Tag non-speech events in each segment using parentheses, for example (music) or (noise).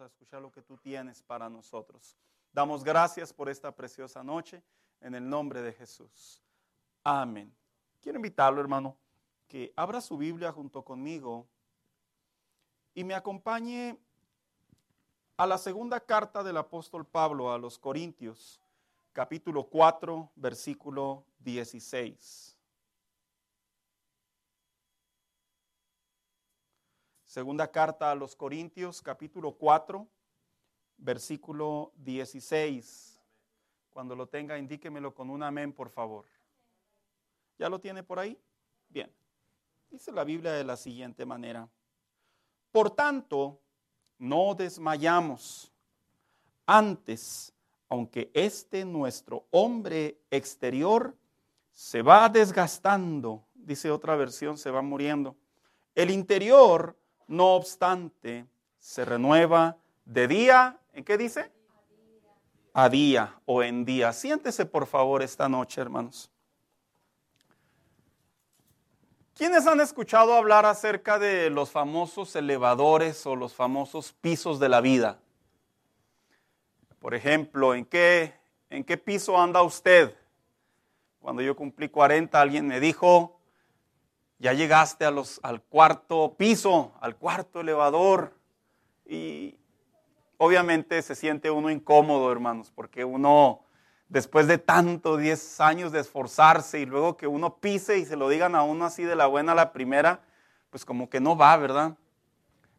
a escuchar lo que tú tienes para nosotros. Damos gracias por esta preciosa noche en el nombre de Jesús. Amén. Quiero invitarlo, hermano, que abra su Biblia junto conmigo y me acompañe a la segunda carta del apóstol Pablo a los Corintios, capítulo 4, versículo 16. Segunda carta a los Corintios, capítulo 4, versículo 16. Cuando lo tenga, indíquemelo con un amén, por favor. ¿Ya lo tiene por ahí? Bien. Dice la Biblia de la siguiente manera. Por tanto, no desmayamos. Antes, aunque este nuestro hombre exterior se va desgastando, dice otra versión, se va muriendo. El interior no obstante, se renueva de día, ¿en qué dice? A día o en día. Siéntese por favor esta noche, hermanos. ¿Quiénes han escuchado hablar acerca de los famosos elevadores o los famosos pisos de la vida? Por ejemplo, ¿en qué, en qué piso anda usted? Cuando yo cumplí 40, alguien me dijo, ya llegaste al cuarto piso, al cuarto elevador y obviamente se siente uno incómodo, hermanos, porque uno, después de tanto, 10 años de esforzarse y luego que uno pise y se lo digan a uno así de la buena a la primera, pues como que no va, ¿verdad?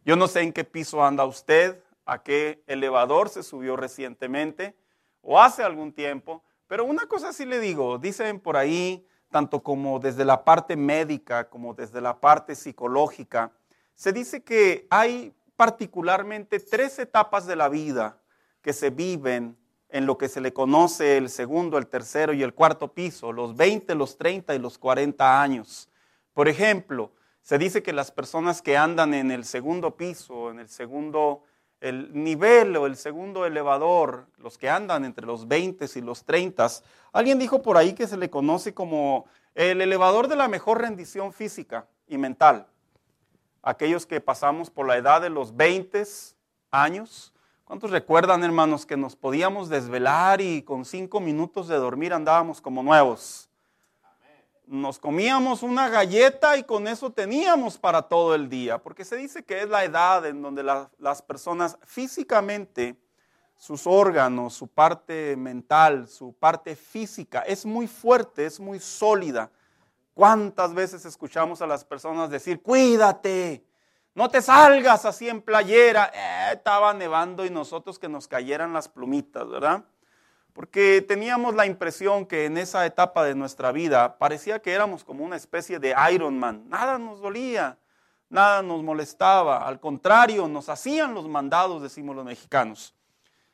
Yo no sé en qué piso anda usted, a qué elevador se subió recientemente o hace algún tiempo, pero una cosa sí le digo, dicen por ahí, tanto como desde la parte médica como desde la parte psicológica, se dice que hay particularmente tres etapas de la vida que se viven en lo que se le conoce el segundo, el tercero y el cuarto piso, los 20, los 30 y los 40 años. Por ejemplo, se dice que las personas que andan en el segundo piso, en el segundo el nivel o el segundo elevador, los que andan entre los 20 y los 30, alguien dijo por ahí que se le conoce como el elevador de la mejor rendición física y mental. Aquellos que pasamos por la edad de los 20 años, ¿cuántos recuerdan, hermanos, que nos podíamos desvelar y con cinco minutos de dormir andábamos como nuevos? Nos comíamos una galleta y con eso teníamos para todo el día, porque se dice que es la edad en donde las personas físicamente, sus órganos, su parte mental, su parte física es muy fuerte, es muy sólida. ¿Cuántas veces escuchamos a las personas decir, cuídate, no te salgas así en playera? Eh, estaba nevando y nosotros que nos cayeran las plumitas, ¿verdad? Porque teníamos la impresión que en esa etapa de nuestra vida parecía que éramos como una especie de Iron Man. Nada nos dolía, nada nos molestaba, al contrario, nos hacían los mandados, decimos los mexicanos.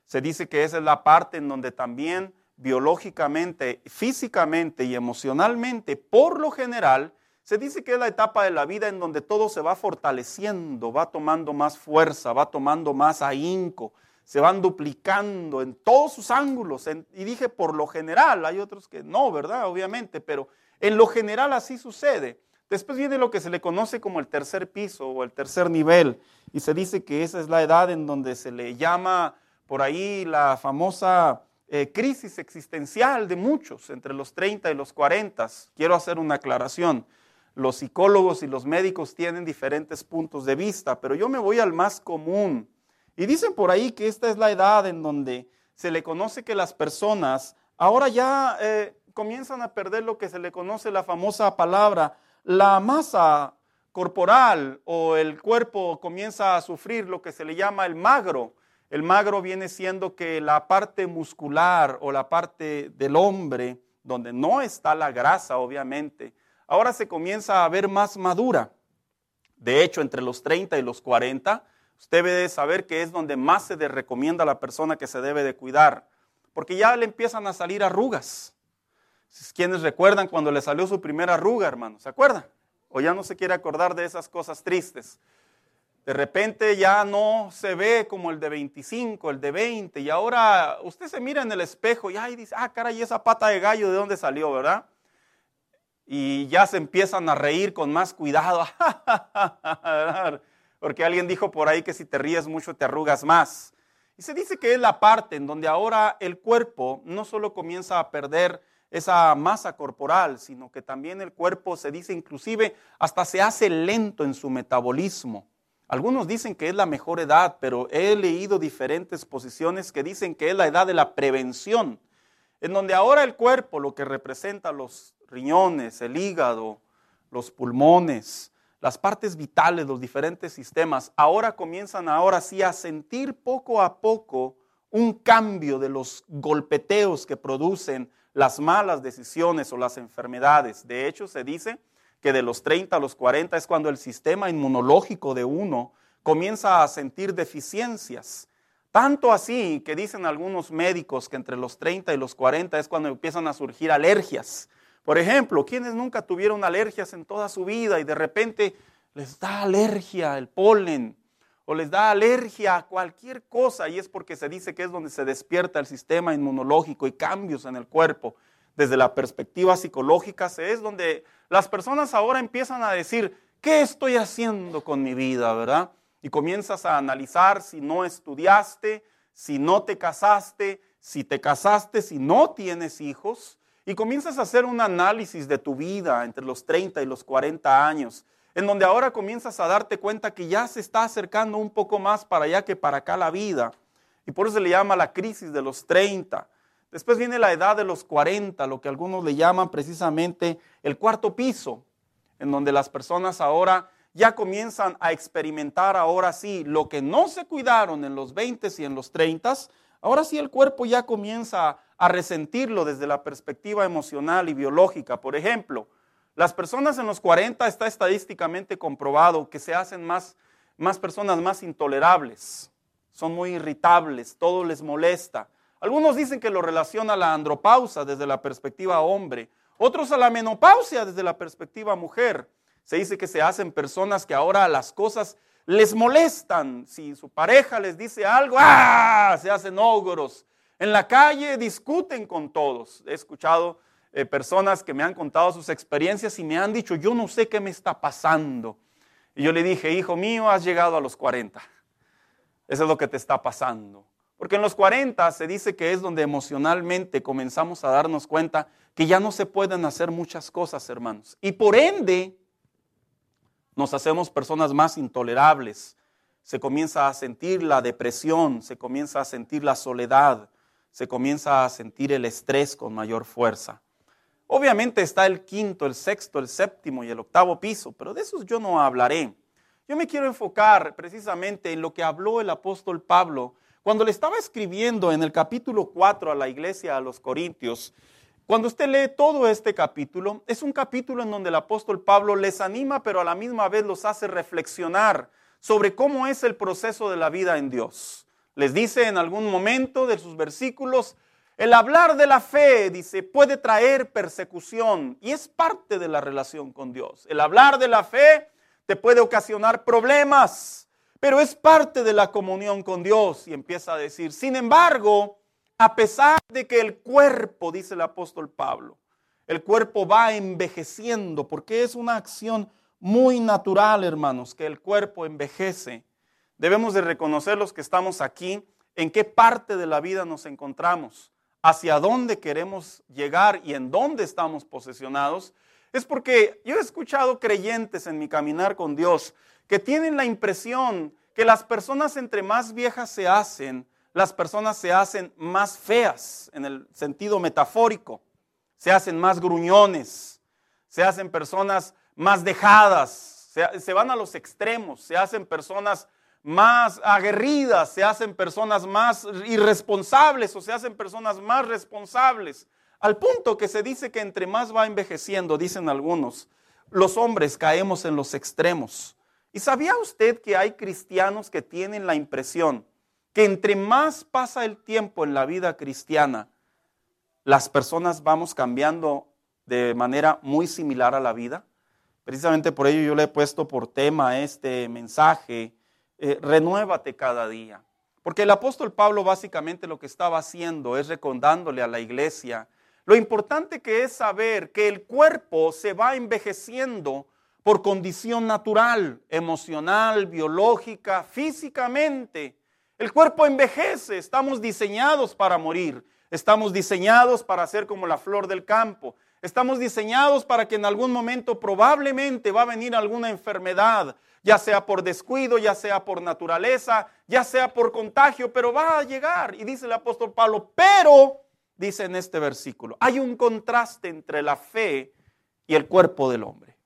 Se dice que esa es la parte en donde también biológicamente, físicamente y emocionalmente, por lo general, se dice que es la etapa de la vida en donde todo se va fortaleciendo, va tomando más fuerza, va tomando más ahínco, se van duplicando en todos sus ángulos. y dije por lo general, hay otros que no, ¿verdad? Obviamente, pero en lo general así sucede. Después viene lo que se le conoce como el tercer piso o el tercer nivel. Y se dice que esa es la edad en donde se le llama por ahí la famosa eh, crisis existencial de muchos, entre los 30 y los 40. Quiero hacer una aclaración. Los psicólogos y los médicos tienen diferentes puntos de vista, pero yo me voy al más común y dicen por ahí que esta es la edad en donde se le conoce que las personas ahora ya eh, comienzan a perder lo que se le conoce la famosa palabra, la masa corporal o el cuerpo comienza a sufrir lo que se le llama el magro. El magro viene siendo que la parte muscular o la parte del hombre, donde no está la grasa obviamente, ahora se comienza a ver más madura. De hecho, entre los 30 y los 40, Usted debe saber que es donde más se recomienda a la persona que se debe de cuidar, porque ya le empiezan a salir arrugas. Quienes recuerdan cuando le salió su primera arruga, hermano? ¿Se acuerdan? O ya no se quiere acordar de esas cosas tristes. De repente ya no se ve como el de 25, el de 20, y ahora usted se mira en el espejo y dice, ah, caray, esa pata de gallo, ¿de dónde salió, verdad? Y ya se empiezan a reír con más cuidado. (laughs) porque alguien dijo por ahí que si te ríes mucho te arrugas más. Y se dice que es la parte en donde ahora el cuerpo no solo comienza a perder esa masa corporal, sino que también el cuerpo se dice inclusive hasta se hace lento en su metabolismo. Algunos dicen que es la mejor edad, pero he leído diferentes posiciones que dicen que es la edad de la prevención, en donde ahora el cuerpo, lo que representa los riñones, el hígado, los pulmones, las partes vitales, los diferentes sistemas, ahora comienzan ahora sí a sentir poco a poco un cambio de los golpeteos que producen las malas decisiones o las enfermedades. De hecho, se dice que de los 30 a los 40 es cuando el sistema inmunológico de uno comienza a sentir deficiencias. Tanto así que dicen algunos médicos que entre los 30 y los 40 es cuando empiezan a surgir alergias. Por ejemplo, quienes nunca tuvieron alergias en toda su vida y de repente les da alergia el polen o les da alergia a cualquier cosa y es porque se dice que es donde se despierta el sistema inmunológico y cambios en el cuerpo. Desde la perspectiva psicológica es donde las personas ahora empiezan a decir, ¿qué estoy haciendo con mi vida, verdad? Y comienzas a analizar si no estudiaste, si no te casaste, si te casaste, si no tienes hijos, y comienzas a hacer un análisis de tu vida entre los 30 y los 40 años en donde ahora comienzas a darte cuenta que ya se está acercando un poco más para allá que para acá la vida. Y por eso se le llama la crisis de los 30. Después viene la edad de los 40, lo que algunos le llaman precisamente el cuarto piso, en donde las personas ahora ya comienzan a experimentar ahora sí lo que no se cuidaron en los 20 y en los 30, ahora sí el cuerpo ya comienza a resentirlo desde la perspectiva emocional y biológica. Por ejemplo, las personas en los 40 está estadísticamente comprobado que se hacen más, más personas más intolerables, son muy irritables, todo les molesta. Algunos dicen que lo relaciona a la andropausa desde la perspectiva hombre, otros a la menopausia desde la perspectiva mujer. Se dice que se hacen personas que ahora las cosas les molestan. Si su pareja les dice algo, ¡ah! Se hacen ogros. En la calle discuten con todos. He escuchado eh, personas que me han contado sus experiencias y me han dicho, yo no sé qué me está pasando. Y yo le dije, hijo mío, has llegado a los 40. Eso es lo que te está pasando. Porque en los 40 se dice que es donde emocionalmente comenzamos a darnos cuenta que ya no se pueden hacer muchas cosas, hermanos. Y por ende, nos hacemos personas más intolerables. Se comienza a sentir la depresión, se comienza a sentir la soledad, se comienza a sentir el estrés con mayor fuerza. Obviamente está el quinto, el sexto, el séptimo y el octavo piso, pero de esos yo no hablaré. Yo me quiero enfocar precisamente en lo que habló el apóstol Pablo cuando le estaba escribiendo en el capítulo 4 a la iglesia a los Corintios. Cuando usted lee todo este capítulo, es un capítulo en donde el apóstol Pablo les anima, pero a la misma vez los hace reflexionar sobre cómo es el proceso de la vida en Dios. Les dice en algún momento de sus versículos, el hablar de la fe, dice, puede traer persecución y es parte de la relación con Dios. El hablar de la fe te puede ocasionar problemas, pero es parte de la comunión con Dios. Y empieza a decir, sin embargo, a pesar de que el cuerpo, dice el apóstol Pablo, el cuerpo va envejeciendo, porque es una acción muy natural, hermanos, que el cuerpo envejece. Debemos de reconocer los que estamos aquí, en qué parte de la vida nos encontramos hacia dónde queremos llegar y en dónde estamos posesionados, es porque yo he escuchado creyentes en mi caminar con Dios que tienen la impresión que las personas entre más viejas se hacen, las personas se hacen más feas en el sentido metafórico, se hacen más gruñones, se hacen personas más dejadas, se, se van a los extremos, se hacen personas más aguerridas, se hacen personas más irresponsables o se hacen personas más responsables. Al punto que se dice que entre más va envejeciendo, dicen algunos, los hombres caemos en los extremos. ¿Y sabía usted que hay cristianos que tienen la impresión que entre más pasa el tiempo en la vida cristiana, las personas vamos cambiando de manera muy similar a la vida? Precisamente por ello yo le he puesto por tema este mensaje eh, renuévate cada día. Porque el apóstol Pablo básicamente lo que estaba haciendo es recordándole a la iglesia lo importante que es saber que el cuerpo se va envejeciendo por condición natural, emocional, biológica, físicamente. El cuerpo envejece, estamos diseñados para morir, estamos diseñados para ser como la flor del campo, estamos diseñados para que en algún momento probablemente va a venir alguna enfermedad, ya sea por descuido, ya sea por naturaleza, ya sea por contagio, pero va a llegar. Y dice el apóstol Pablo, pero, dice en este versículo, hay un contraste entre la fe y el cuerpo del hombre.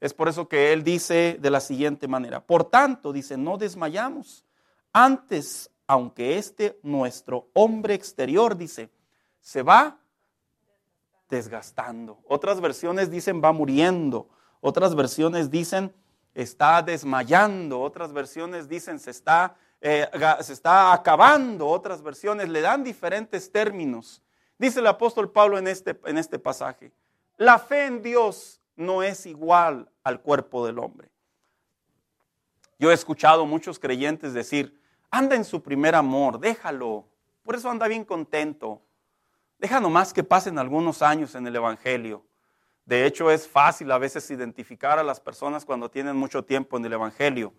Es por eso que él dice de la siguiente manera, por tanto, dice, no desmayamos. Antes, aunque este nuestro hombre exterior, dice, se va desgastando. Otras versiones dicen va muriendo. Otras versiones dicen está desmayando. Otras versiones dicen se está, eh, se está acabando. Otras versiones le dan diferentes términos. Dice el apóstol Pablo en este, en este pasaje. La fe en Dios no es igual al cuerpo del hombre. Yo he escuchado muchos creyentes decir, anda en su primer amor, déjalo, por eso anda bien contento. Deja nomás que pasen algunos años en el Evangelio. De hecho, es fácil a veces identificar a las personas cuando tienen mucho tiempo en el Evangelio.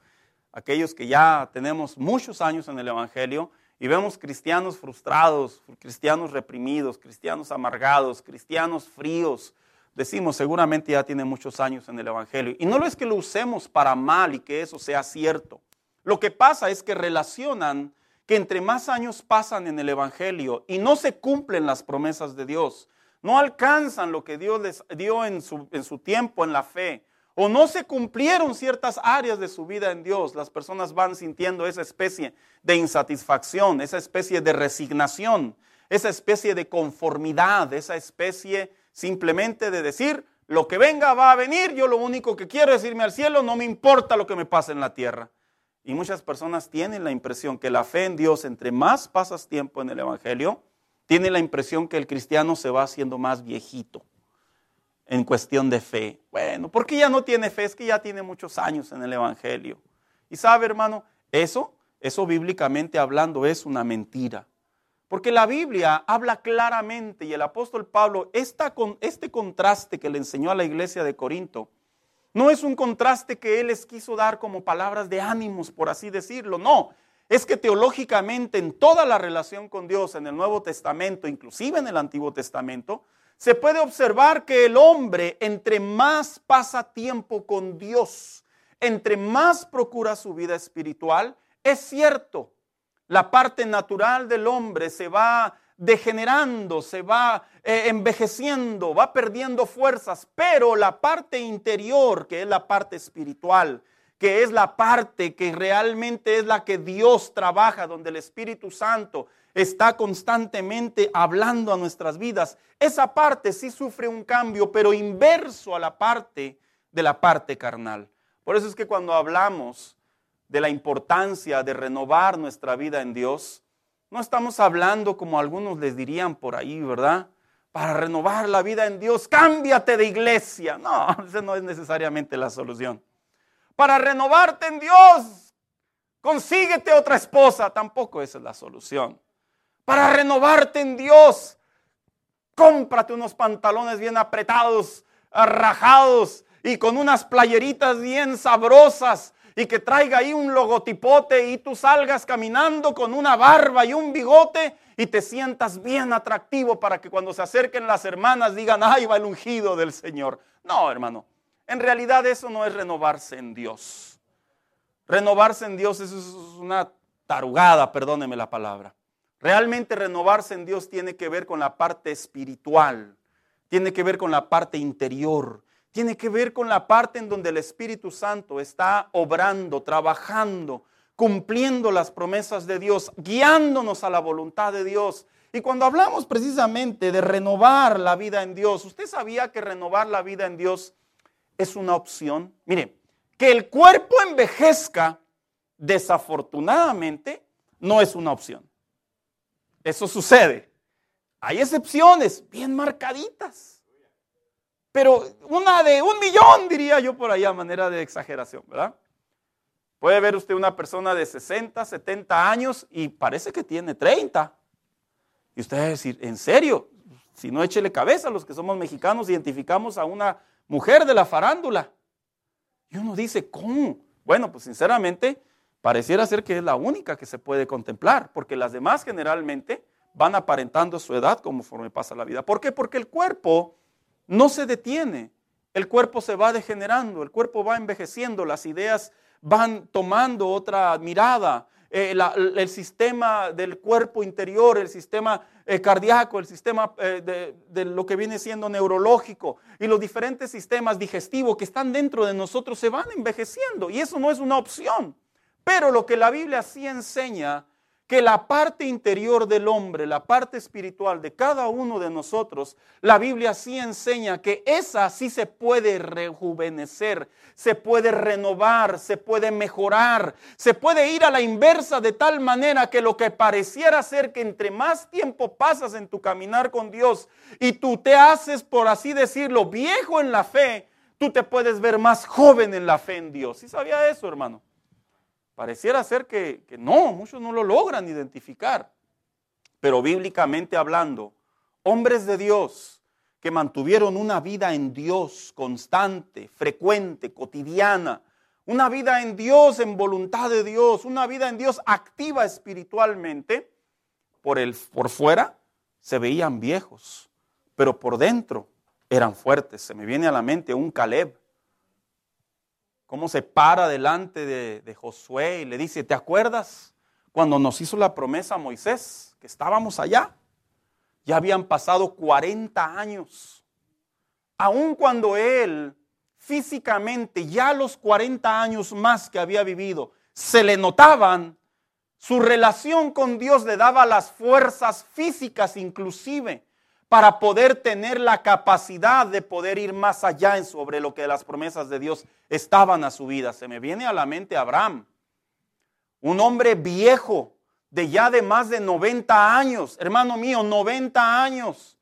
Aquellos que ya tenemos muchos años en el Evangelio y vemos cristianos frustrados, cristianos reprimidos, cristianos amargados, cristianos fríos, decimos, seguramente ya tiene muchos años en el Evangelio. Y no es que lo usemos para mal y que eso sea cierto. Lo que pasa es que relacionan que entre más años pasan en el Evangelio y no se cumplen las promesas de Dios, no alcanzan lo que Dios les dio en su, tiempo en la fe, o no se cumplieron ciertas áreas de su vida en Dios, las personas van sintiendo esa especie de insatisfacción, esa especie de resignación, esa especie de conformidad, esa especie simplemente de decir, lo que venga va a venir, yo lo único que quiero es irme al cielo, no me importa lo que me pase en la tierra. Y muchas personas tienen la impresión que la fe en Dios, entre más pasas tiempo en el Evangelio, tiene la impresión que el cristiano se va haciendo más viejito en cuestión de fe. Bueno, ¿por qué ya no tiene fe? Es que ya tiene muchos años en el Evangelio. Y sabe, hermano, eso, eso bíblicamente hablando es una mentira. Porque la Biblia habla claramente y el apóstol Pablo, este contraste que le enseñó a la iglesia de Corinto, no es un contraste que él les quiso dar como palabras de ánimos, por así decirlo, no. Es que teológicamente en toda la relación con Dios, en el Nuevo Testamento, inclusive en el Antiguo Testamento, se puede observar que el hombre, entre más pasa tiempo con Dios, entre más procura su vida espiritual, es cierto, la parte natural del hombre se va degenerando, se va eh, envejeciendo, va perdiendo fuerzas, pero la parte interior, que es la parte espiritual, que es la parte que realmente es la que Dios trabaja, donde el Espíritu Santo está constantemente hablando a nuestras vidas, esa parte sí sufre un cambio, pero inverso a la parte de la parte carnal. Por eso es que cuando hablamos de la importancia de renovar nuestra vida en Dios, no estamos hablando como algunos les dirían por ahí, ¿verdad? Para renovar la vida en Dios, cámbiate de iglesia. No, (laughs) esa no es necesariamente la solución. Para renovarte en Dios, consíguete otra esposa. Tampoco esa es la solución. Para renovarte en Dios, cómprate unos pantalones bien apretados, rajados y con unas playeritas bien sabrosas y que traiga ahí un logotipote y tú salgas caminando con una barba y un bigote y te sientas bien atractivo para que cuando se acerquen las hermanas digan, ay, va el ungido del Señor. No, hermano, en realidad eso no es renovarse en Dios. Renovarse en Dios es una tarugada, perdóneme la palabra. Realmente renovarse en Dios tiene que ver con la parte espiritual, tiene que ver con la parte interior, tiene que ver con la parte en donde el Espíritu Santo está obrando, trabajando, cumpliendo las promesas de Dios, guiándonos a la voluntad de Dios. Y cuando hablamos precisamente de renovar la vida en Dios, ¿usted sabía que renovar la vida en Dios es una opción? Mire, que el cuerpo envejezca, desafortunadamente, no es una opción. Eso sucede. Hay excepciones bien marcaditas pero una de un millón, diría yo por ahí a manera de exageración, ¿verdad? Puede ver usted una persona de 60, 70 años y parece que tiene 30. Y usted va a decir, ¿en serio? Si no échele cabeza, los que somos mexicanos identificamos a una mujer de la farándula. Y uno dice, ¿cómo? Bueno, pues sinceramente, pareciera ser que es la única que se puede contemplar, porque las demás generalmente van aparentando su edad conforme pasa la vida. ¿Por qué? Porque el cuerpo no se detiene, el cuerpo se va degenerando, el cuerpo va envejeciendo, las ideas van tomando otra mirada, eh, el sistema del cuerpo interior, el sistema eh, cardíaco, el sistema eh, de, de, lo que viene siendo neurológico y los diferentes sistemas digestivos que están dentro de nosotros se van envejeciendo y eso no es una opción. Pero lo que la Biblia sí enseña que la parte interior del hombre, la parte espiritual de cada uno de nosotros, la Biblia sí enseña que esa sí se puede rejuvenecer, se puede renovar, se puede mejorar, se puede ir a la inversa de tal manera que lo que pareciera ser que entre más tiempo pasas en tu caminar con Dios y tú te haces, por así decirlo, viejo en la fe, tú te puedes ver más joven en la fe en Dios. ¿Sí sabía eso, hermano? Pareciera ser que, no, muchos no lo logran identificar. Pero bíblicamente hablando, hombres de Dios que mantuvieron una vida en Dios constante, frecuente, cotidiana, una vida en Dios, en voluntad de Dios, una vida en Dios activa espiritualmente, por, el, por fuera se veían viejos, pero por dentro eran fuertes. Se me viene a la mente un Caleb, cómo se para delante de, Josué y le dice, ¿te acuerdas cuando nos hizo la promesa a Moisés que estábamos allá? Ya habían pasado 40 años. Aun cuando él físicamente, ya los 40 años más que había vivido, se le notaban, su relación con Dios le daba las fuerzas físicas inclusive para poder tener la capacidad de poder ir más allá en sobre lo que las promesas de Dios estaban a su vida. Se me viene a la mente Abraham, un hombre viejo de ya de más de 90 años, hermano mío, 90 años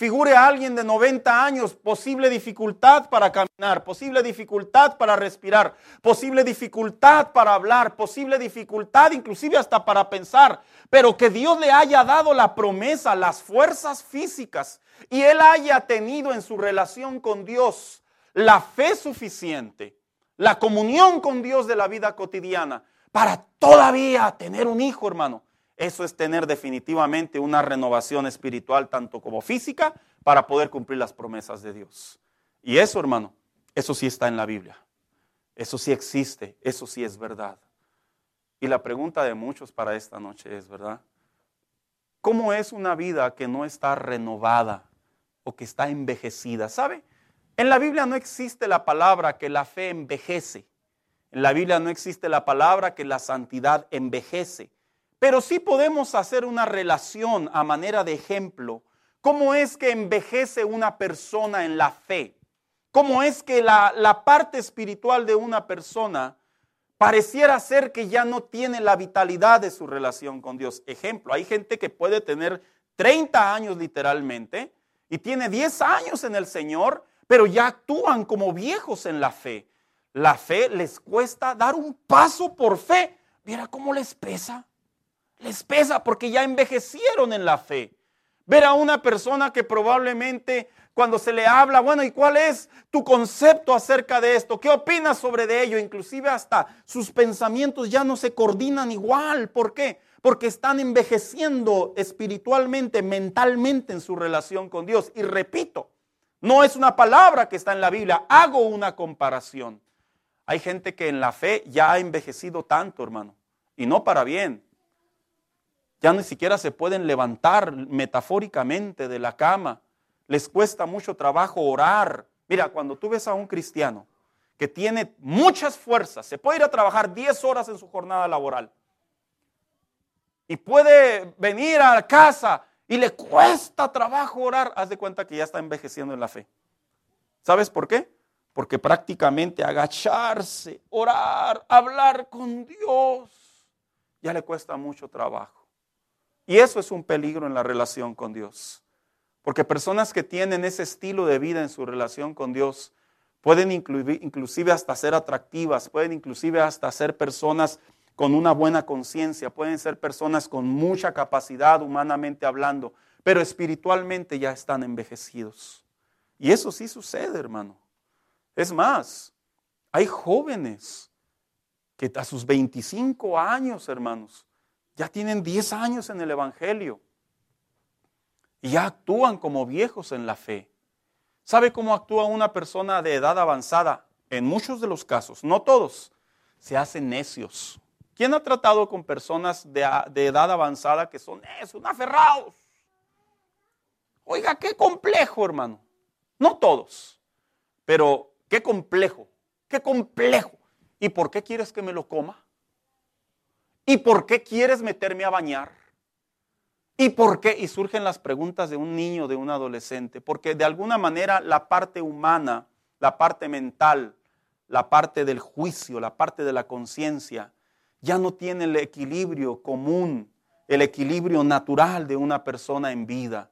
Figure a alguien de 90 años, posible dificultad para caminar, posible dificultad para respirar, posible dificultad para hablar, posible dificultad inclusive hasta para pensar, pero que Dios le haya dado la promesa, las fuerzas físicas y él haya tenido en su relación con Dios la fe suficiente, la comunión con Dios de la vida cotidiana para todavía tener un hijo, hermano eso es tener definitivamente una renovación espiritual, tanto como física, para poder cumplir las promesas de Dios. Y eso, hermano, eso sí está en la Biblia. Eso sí existe, eso sí es verdad. Y la pregunta de muchos para esta noche es, ¿verdad? ¿Cómo es una vida que no está renovada o que está envejecida? ¿Sabe? En la Biblia no existe la palabra que la fe envejece. En la Biblia no existe la palabra que la santidad envejece. Pero sí podemos hacer una relación a manera de ejemplo. ¿Cómo es que envejece una persona en la fe? ¿Cómo es que la, parte espiritual de una persona pareciera ser que ya no tiene la vitalidad de su relación con Dios? Ejemplo, hay gente que puede tener 30 años literalmente y tiene 10 años en el Señor, pero ya actúan como viejos en la fe. La fe les cuesta dar un paso por fe. Mira cómo les pesa les pesa porque ya envejecieron en la fe. Ver a una persona que probablemente cuando se le habla, bueno, ¿y cuál es tu concepto acerca de esto? ¿Qué opinas sobre de ello? Inclusive hasta sus pensamientos ya no se coordinan igual. ¿Por qué? Porque están envejeciendo espiritualmente, mentalmente en su relación con Dios. Y repito, no es una palabra que está en la Biblia, hago una comparación. Hay gente que en la fe ya ha envejecido tanto, hermano, y no para bien, ya ni siquiera se pueden levantar metafóricamente de la cama. Les cuesta mucho trabajo orar. Mira, cuando tú ves a un cristiano que tiene muchas fuerzas, se puede ir a trabajar 10 horas en su jornada laboral y puede venir a casa y le cuesta trabajo orar, haz de cuenta que ya está envejeciendo en la fe. ¿Sabes por qué? Porque prácticamente agacharse, orar, hablar con Dios, ya le cuesta mucho trabajo. Y eso es un peligro en la relación con Dios. Porque personas que tienen ese estilo de vida en su relación con Dios pueden inclusive hasta ser atractivas, pueden inclusive hasta ser personas con una buena conciencia, pueden ser personas con mucha capacidad humanamente hablando, pero espiritualmente ya están envejecidos. Y eso sí sucede, hermano. Es más, Hay jóvenes que a sus 25 años, hermanos, ya tienen 10 años en el Evangelio y ya actúan como viejos en la fe. ¿Sabe cómo actúa una persona de edad avanzada? En muchos de los casos, no todos, se hacen necios. ¿Quién ha tratado con personas de, edad avanzada que son necios, aferrados? Oiga, qué complejo, hermano. No todos, pero qué complejo, qué complejo. ¿Y por qué quieres que me lo coma? ¿Y por qué quieres meterme a bañar? ¿Y por qué? Y surgen las preguntas de un niño, de un adolescente, porque de alguna manera la parte humana, la parte mental, la parte del juicio, la parte de la conciencia, ya no tiene el equilibrio común, el equilibrio natural de una persona en vida.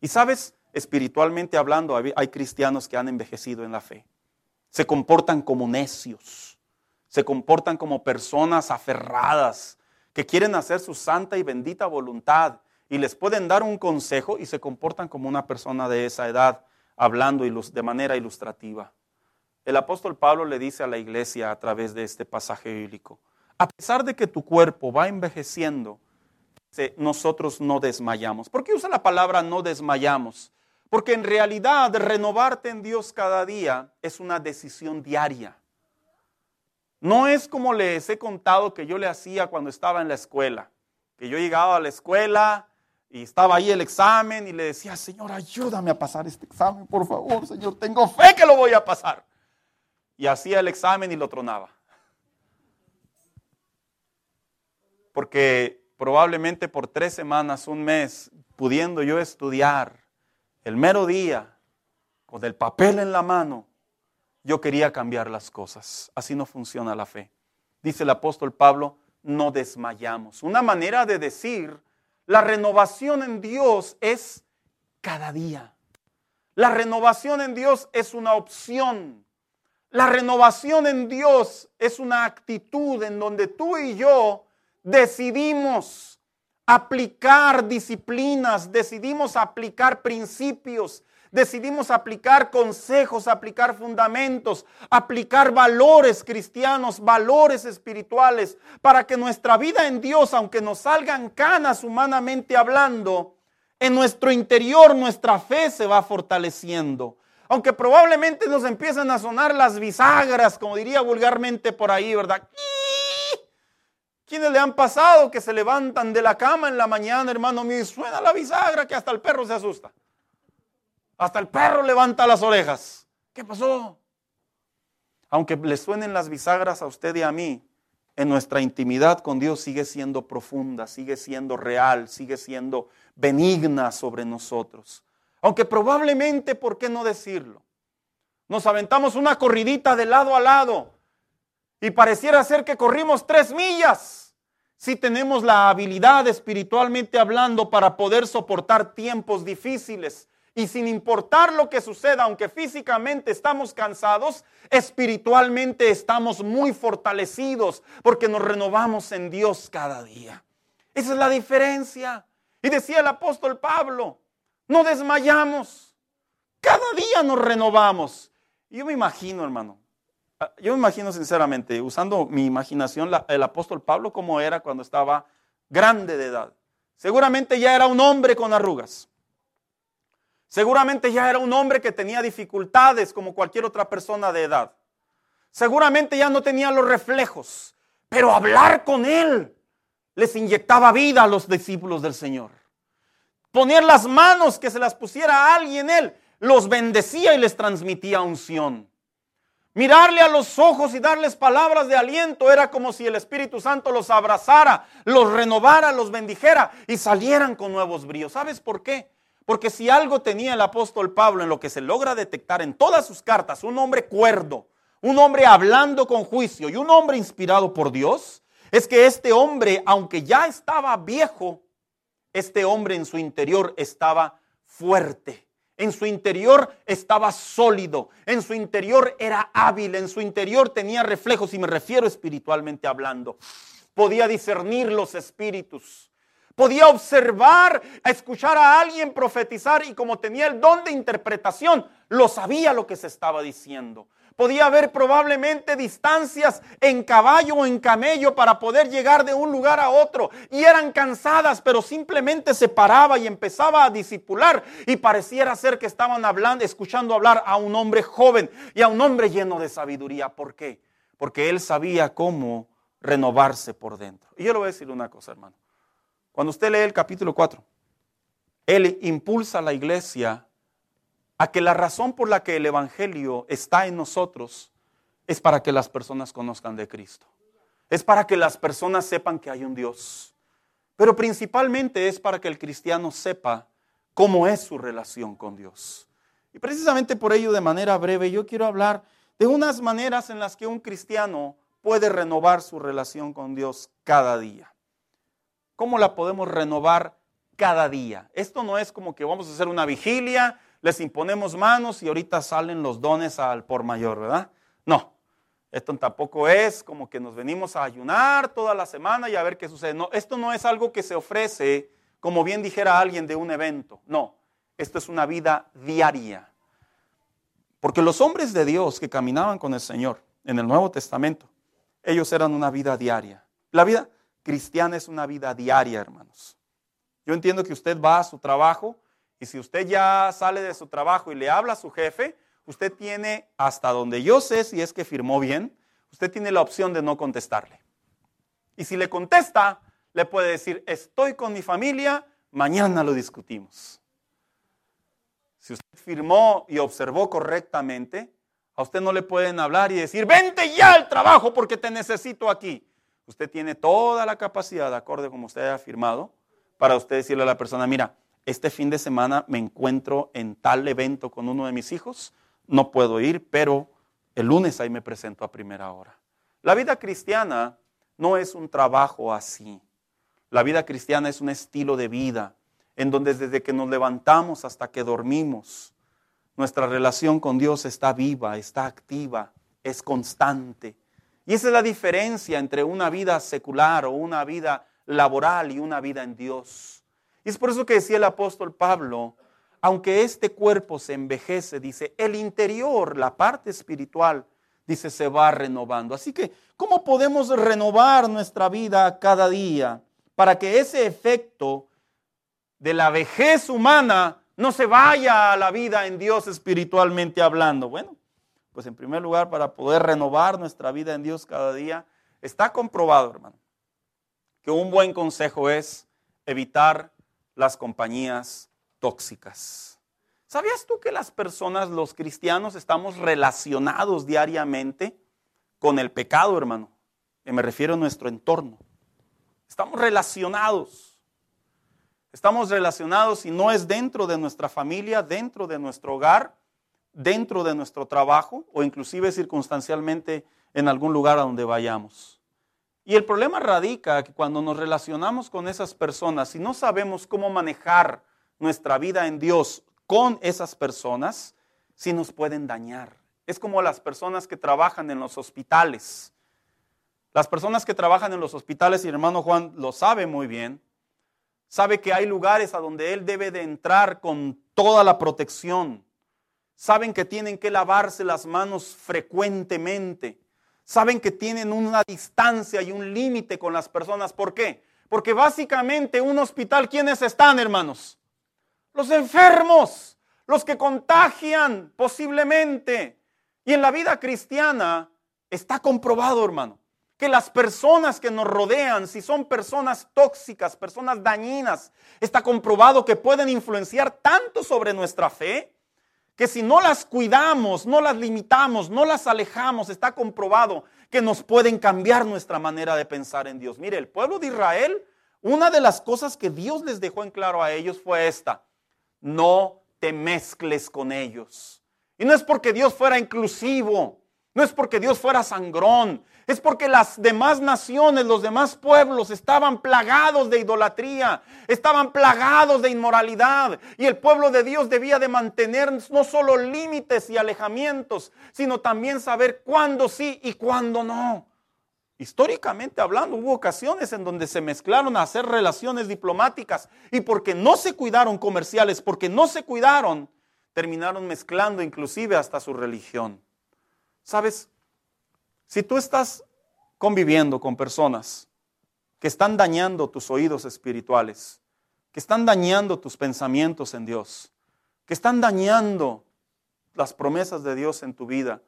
Y sabes, espiritualmente hablando, hay cristianos que han envejecido en la fe. Se comportan como necios, se comportan como personas aferradas, que quieren hacer su santa y bendita voluntad y les pueden dar un consejo y se comportan como una persona de esa edad, hablando de manera ilustrativa. El apóstol Pablo le dice a la iglesia a través de este pasaje bíblico, a pesar de que tu cuerpo va envejeciendo, nosotros no desmayamos. ¿Por qué usa la palabra no desmayamos? Porque en realidad renovarte en Dios cada día es una decisión diaria. No es como les he contado que yo le hacía cuando estaba en la escuela, que yo llegaba a la escuela, y estaba ahí el examen y le decía, Señor, ayúdame a pasar este examen, por favor, Señor, tengo fe que lo voy a pasar. Y hacía el examen y lo tronaba. Porque probablemente por tres semanas, un mes, pudiendo yo estudiar el mero día, con el papel en la mano, yo quería cambiar las cosas. Así no funciona la fe. Dice el apóstol Pablo, no desmayamos. Una manera de decir, la renovación en Dios es cada día. La renovación en Dios es una opción. La renovación en Dios es una actitud en donde tú y yo decidimos aplicar disciplinas, decidimos aplicar principios, decidimos aplicar consejos, aplicar fundamentos, aplicar valores cristianos, valores espirituales, para que nuestra vida en Dios, aunque nos salgan canas humanamente hablando, en nuestro interior nuestra fe se va fortaleciendo. Aunque probablemente nos empiecen a sonar las bisagras, como diría vulgarmente por ahí, ¿verdad? ¿Quiénes le han pasado que se levantan de la cama en la mañana, hermano mío, y suena la bisagra que hasta el perro se asusta? Hasta el perro levanta las orejas. ¿Qué pasó? Aunque le suenen las bisagras a usted y a mí, en nuestra intimidad con Dios sigue siendo profunda, sigue siendo real, sigue siendo benigna sobre nosotros. Aunque probablemente, ¿por qué no decirlo? Nos aventamos una corridita de lado a lado y pareciera ser que corrimos tres millas. Si tenemos la habilidad espiritualmente hablando para poder soportar tiempos difíciles, y sin importar lo que suceda, aunque físicamente estamos cansados, espiritualmente estamos muy fortalecidos porque nos renovamos en Dios cada día. Esa es la diferencia. Y decía el apóstol Pablo, no desmayamos. Cada día nos renovamos. Yo me imagino, hermano, ah, yo me imagino sinceramente, usando mi imaginación, el apóstol Pablo como era cuando estaba grande de edad. Seguramente ya era un hombre con arrugas. Seguramente ya era un hombre que tenía dificultades como cualquier otra persona de edad. Seguramente ya no tenía los reflejos, pero hablar con él les inyectaba vida a los discípulos del Señor. Poner las manos que se las pusiera a alguien él, los bendecía y les transmitía unción. Mirarle a los ojos y darles palabras de aliento era como si el Espíritu Santo los abrazara, los renovara, los bendijera y salieran con nuevos bríos. ¿Sabes por qué? Porque si algo tenía el apóstol Pablo en lo que se logra detectar en todas sus cartas, un hombre cuerdo, un hombre hablando con juicio y un hombre inspirado por Dios, es que este hombre, aunque ya estaba viejo, este hombre en su interior estaba fuerte. En su interior estaba sólido, en su interior era hábil, en su interior tenía reflejos, y me refiero espiritualmente hablando. Podía discernir los espíritus, Podía observar, escuchar a alguien profetizar y como tenía el don de interpretación, lo sabía lo que se estaba diciendo. podía haber probablemente distancias en caballo o en camello para poder llegar de un lugar a otro. Y eran cansadas, pero simplemente se paraba y empezaba a disipular. Y pareciera ser que estaban hablando, escuchando hablar a un hombre joven y a un hombre lleno de sabiduría. ¿Por qué? Porque él sabía cómo renovarse por dentro. Y yo le voy a decir una cosa, hermano. Cuando usted lee el capítulo 4, él impulsa a la iglesia a que la razón por la que el Evangelio está en nosotros es para que las personas conozcan de Cristo. Es para que las personas sepan que hay un Dios. Pero principalmente es para que el cristiano sepa cómo es su relación con Dios. Y precisamente por ello, de manera breve, yo quiero hablar de unas maneras en las que un cristiano puede renovar su relación con Dios cada día. ¿Cómo la podemos renovar cada día? Esto no es como que vamos a hacer una vigilia, les imponemos manos y ahorita salen los dones al por mayor, ¿verdad? No, esto tampoco es como que nos venimos a ayunar toda la semana y a ver qué sucede. No, esto no es algo que se ofrece, como bien dijera alguien de un evento. No, esto es una vida diaria. Porque los hombres de Dios que caminaban con el Señor en el Nuevo Testamento, ellos eran una vida diaria. La vida cristiana es una vida diaria, hermanos. Yo entiendo que usted va a su trabajo y si usted ya sale de su trabajo y le habla a su jefe, usted tiene, hasta donde yo sé si es que firmó bien, usted tiene la opción de no contestarle. Y si le contesta, le puede decir, estoy con mi familia, mañana lo discutimos. Si usted firmó y observó correctamente, a usted no le pueden hablar y decir, vente ya al trabajo porque te necesito aquí. Usted tiene toda la capacidad, de acorde como usted ha firmado, para usted decirle a la persona, mira, este fin de semana me encuentro en tal evento con uno de mis hijos, no puedo ir, pero el lunes ahí me presento a primera hora. La vida cristiana no es un trabajo así. La vida cristiana es un estilo de vida en donde desde que nos levantamos hasta que dormimos, nuestra relación con Dios está viva, está activa, es constante. Y esa es la diferencia entre una vida secular o una vida laboral y una vida en Dios. Y es por eso que decía el apóstol Pablo, aunque este cuerpo se envejece, dice, el interior, la parte espiritual, dice, se va renovando. Así que, ¿cómo podemos renovar nuestra vida cada día para que ese efecto de la vejez humana no se vaya a la vida en Dios espiritualmente hablando? Bueno, pues en primer lugar, para poder renovar nuestra vida en Dios cada día, está comprobado, hermano, que un buen consejo es evitar las compañías tóxicas. ¿Sabías tú que las personas, los cristianos, estamos relacionados diariamente con el pecado, hermano? Y me refiero a nuestro entorno. Estamos relacionados. Estamos relacionados y no es dentro de nuestra familia, dentro de nuestro hogar, dentro de nuestro trabajo o inclusive circunstancialmente en algún lugar a donde vayamos. Y el problema radica que cuando nos relacionamos con esas personas y no sabemos cómo manejar nuestra vida en Dios con esas personas, sí nos pueden dañar. Es como las personas que trabajan en los hospitales. Las personas que trabajan en los hospitales, y hermano Juan lo sabe muy bien, sabe que hay lugares a donde él debe de entrar con toda la protección. Saben que tienen que lavarse las manos frecuentemente saben que tienen una distancia y un límite con las personas. ¿Por qué? Porque básicamente un hospital, ¿quiénes están, hermanos? Los enfermos, los que contagian posiblemente. Y en la vida cristiana está comprobado, hermano, que las personas que nos rodean, si son personas tóxicas, personas dañinas, está comprobado que pueden influenciar tanto sobre nuestra fe que si no las cuidamos, no las limitamos, no las alejamos, está comprobado que nos pueden cambiar nuestra manera de pensar en Dios. Mire, el pueblo de Israel, una de las cosas que Dios les dejó en claro a ellos fue esta, no te mezcles con ellos. Y no es porque Dios fuera inclusivo, no es porque Dios fuera sangrón, es porque las demás naciones, los demás pueblos estaban plagados de idolatría, estaban plagados de inmoralidad. Y el pueblo de Dios debía de mantener no solo límites y alejamientos, sino también saber cuándo sí y cuándo no. Históricamente hablando, hubo ocasiones en donde se mezclaron a hacer relaciones diplomáticas y porque no se cuidaron comerciales, porque no se cuidaron, terminaron mezclando inclusive hasta su religión. Sabes, si tú estás conviviendo con personas que están dañando tus oídos espirituales, que están dañando tus pensamientos en Dios, que están dañando las promesas de Dios en tu vida,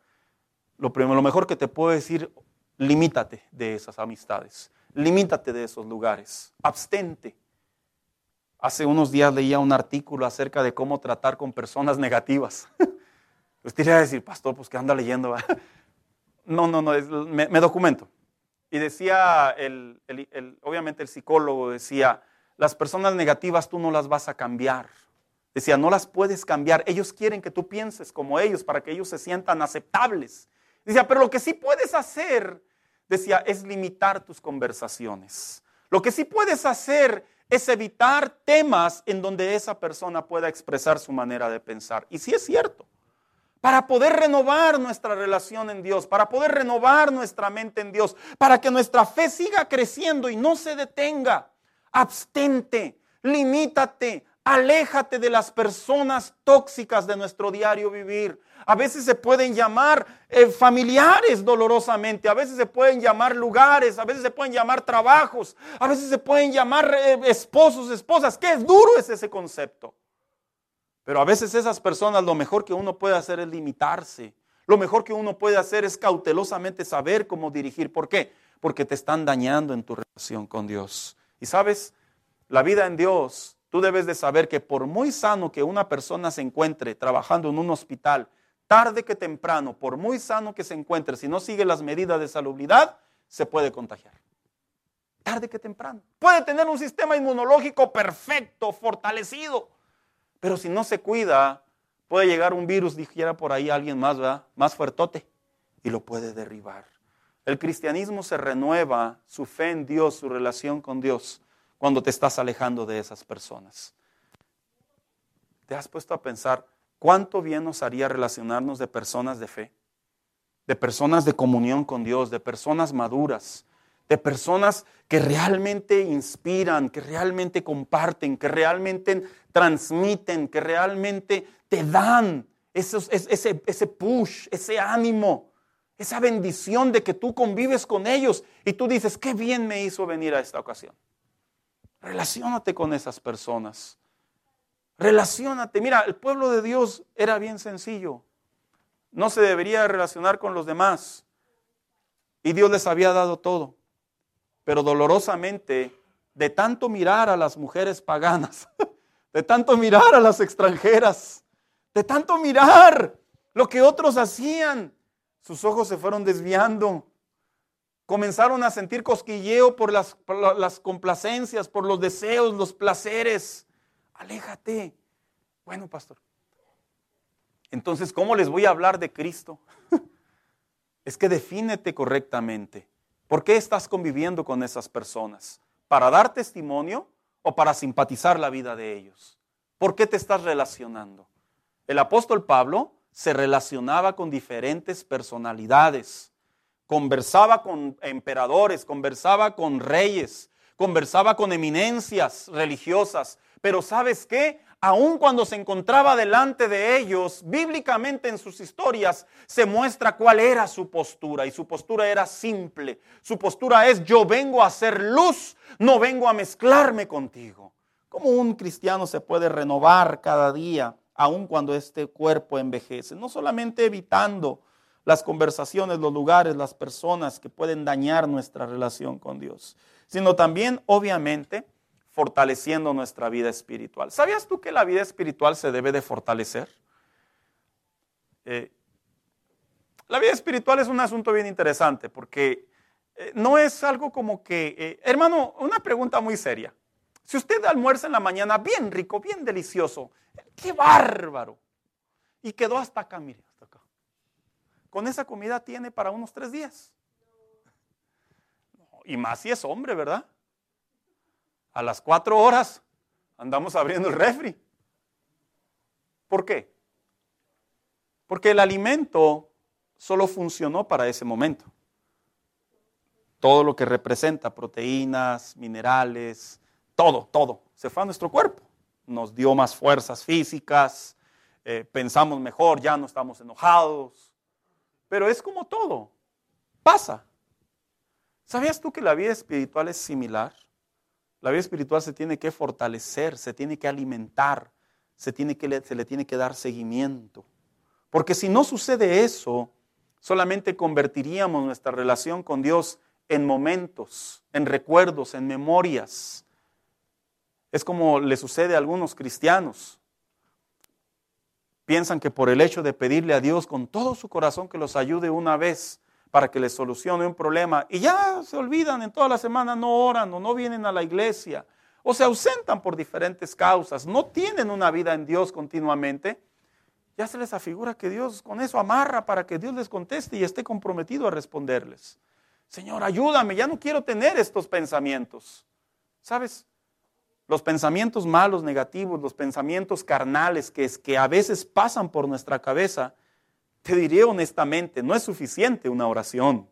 lo, primero, mejor que te puedo decir, limítate de esas amistades, limítate de esos lugares, abstente. Hace unos días leía un artículo acerca de cómo tratar con personas negativas. (laughs) Usted iría a decir, pastor, pues que anda leyendo. no, no, no, me, documento. Y decía, el, obviamente el psicólogo decía, las personas negativas tú no las vas a cambiar. Decía, no las puedes cambiar. Ellos quieren que tú pienses como ellos para que ellos se sientan aceptables. Decía, pero lo que sí puedes hacer, decía, es limitar tus conversaciones. Lo que sí puedes hacer es evitar temas en donde esa persona pueda expresar su manera de pensar. Y sí es cierto. Para poder renovar nuestra relación en Dios, para poder renovar nuestra mente en Dios, para que nuestra fe siga creciendo y no se detenga. Abstente, limítate, aléjate de las personas tóxicas de nuestro diario vivir. A veces se pueden llamar eh, familiares dolorosamente, a veces se pueden llamar lugares, a veces se pueden llamar trabajos, a veces se pueden llamar eh, esposos, esposas. Qué duro es ese concepto. Pero a veces esas personas lo mejor que uno puede hacer es limitarse. Lo mejor que uno puede hacer es cautelosamente saber cómo dirigir. ¿Por qué? Porque te están dañando en tu relación con Dios. Y sabes, la vida en Dios, tú debes de saber que por muy sano que una persona se encuentre trabajando en un hospital, tarde que temprano, por muy sano que se encuentre, si no sigue las medidas de salubridad, se puede contagiar. Tarde que temprano. Puede tener un sistema inmunológico perfecto, fortalecido, pero si no se cuida, puede llegar un virus, dijera por ahí alguien más, ¿verdad? Más fuertote, y lo puede derribar. El cristianismo se renueva, su fe en Dios, su relación con Dios, cuando te estás alejando de esas personas. ¿Te has puesto a pensar cuánto bien nos haría relacionarnos de personas de fe, de personas de comunión con Dios, de personas maduras, de personas que realmente inspiran, que realmente comparten, que realmente transmiten, que realmente te dan ese, ese, push, ese ánimo, esa bendición de que tú convives con ellos y tú dices, qué bien me hizo venir a esta ocasión. Relaciónate con esas personas. Relaciónate. Mira, el pueblo de Dios era bien sencillo. No se debería relacionar con los demás. Y Dios les había dado todo. Pero dolorosamente, de tanto mirar a las mujeres paganas, (laughs) de tanto mirar a las extranjeras, de tanto mirar lo que otros hacían, sus ojos se fueron desviando. Comenzaron a sentir cosquilleo por las, por las complacencias, por los deseos, los placeres aléjate. Bueno, pastor. Entonces, ¿cómo les voy a hablar de Cristo? (laughs) es que defínete correctamente. ¿Por qué estás conviviendo con esas personas? ¿Para dar testimonio o para simpatizar la vida de ellos? ¿Por qué te estás relacionando? El apóstol Pablo se relacionaba con diferentes personalidades, conversaba con emperadores, conversaba con reyes, conversaba con eminencias religiosas, pero ¿sabes qué? Aun cuando se encontraba delante de ellos, bíblicamente en sus historias se muestra cuál era su postura y su postura era simple. Su postura es yo vengo a hacer luz, no vengo a mezclarme contigo. ¿Cómo un cristiano se puede renovar cada día, aun cuando este cuerpo envejece? No solamente evitando las conversaciones, los lugares, las personas que pueden dañar nuestra relación con Dios, sino también, obviamente, fortaleciendo nuestra vida espiritual. ¿Sabías tú que la vida espiritual se debe de fortalecer? Eh, la vida espiritual es un asunto bien interesante porque eh, no es algo como que, eh, hermano, una pregunta muy seria. Si usted almuerza en la mañana bien rico, bien delicioso, qué bárbaro. Y quedó hasta acá, mire, hasta acá. Con esa comida tiene para unos tres días. Y más si es hombre, ¿verdad? A las cuatro horas andamos abriendo el refri. ¿Por qué? Porque el alimento solo funcionó para ese momento. Todo lo que representa proteínas, minerales, todo, todo, se fue a nuestro cuerpo. Nos dio más fuerzas físicas, eh, pensamos mejor, ya no estamos enojados. Pero es como todo. Pasa. ¿Sabías tú que la vida espiritual es similar? La vida espiritual se tiene que fortalecer, se tiene que alimentar, se, tiene que, se le tiene que dar seguimiento. Porque si no sucede eso, solamente convertiríamos nuestra relación con Dios en momentos, en recuerdos, en memorias. Es como le sucede a algunos cristianos. Piensan que por el hecho de pedirle a Dios con todo su corazón que los ayude una vez para que les solucione un problema y ya se olvidan en toda la semana, no oran o no vienen a la iglesia o se ausentan por diferentes causas, no tienen una vida en Dios continuamente, ya se les afigura que Dios con eso amarra para que Dios les conteste y esté comprometido a responderles. Señor, ayúdame, ya no quiero tener estos pensamientos. ¿Sabes? Los pensamientos malos, negativos, los pensamientos carnales que, es, que a veces pasan por nuestra cabeza, te diré honestamente, no es suficiente una oración.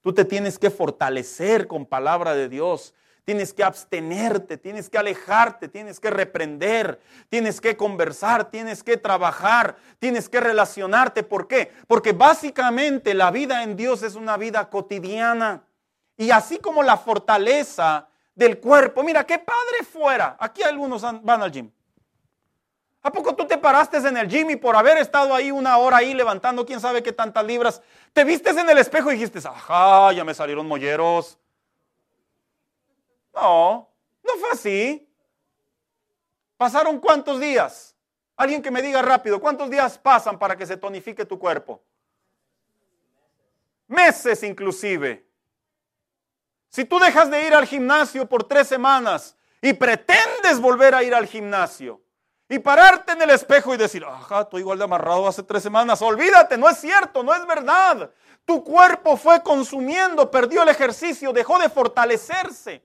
Tú te tienes que fortalecer con palabra de Dios. Tienes que abstenerte, tienes que alejarte, tienes que reprender, tienes que conversar, tienes que trabajar, tienes que relacionarte. ¿Por qué? Porque básicamente la vida en Dios es una vida cotidiana. Y así como la fortaleza del cuerpo. Mira, qué padre fuera. Aquí algunos van al gym. ¿A poco tú te paraste en el gym y por haber estado ahí una hora ahí levantando quién sabe qué tantas libras, te vistes en el espejo y dijiste, ajá, ya me salieron molleros? No, no fue así. ¿Pasaron cuántos días? Alguien que me diga rápido, ¿cuántos días pasan para que se tonifique tu cuerpo? Meses inclusive. Si tú dejas de ir al gimnasio por tres semanas y pretendes volver a ir al gimnasio y pararte en el espejo y decir, ajá, estoy igual de amarrado hace tres semanas, olvídate, no es cierto, no es verdad. Tu cuerpo fue consumiendo, perdió el ejercicio, dejó de fortalecerse.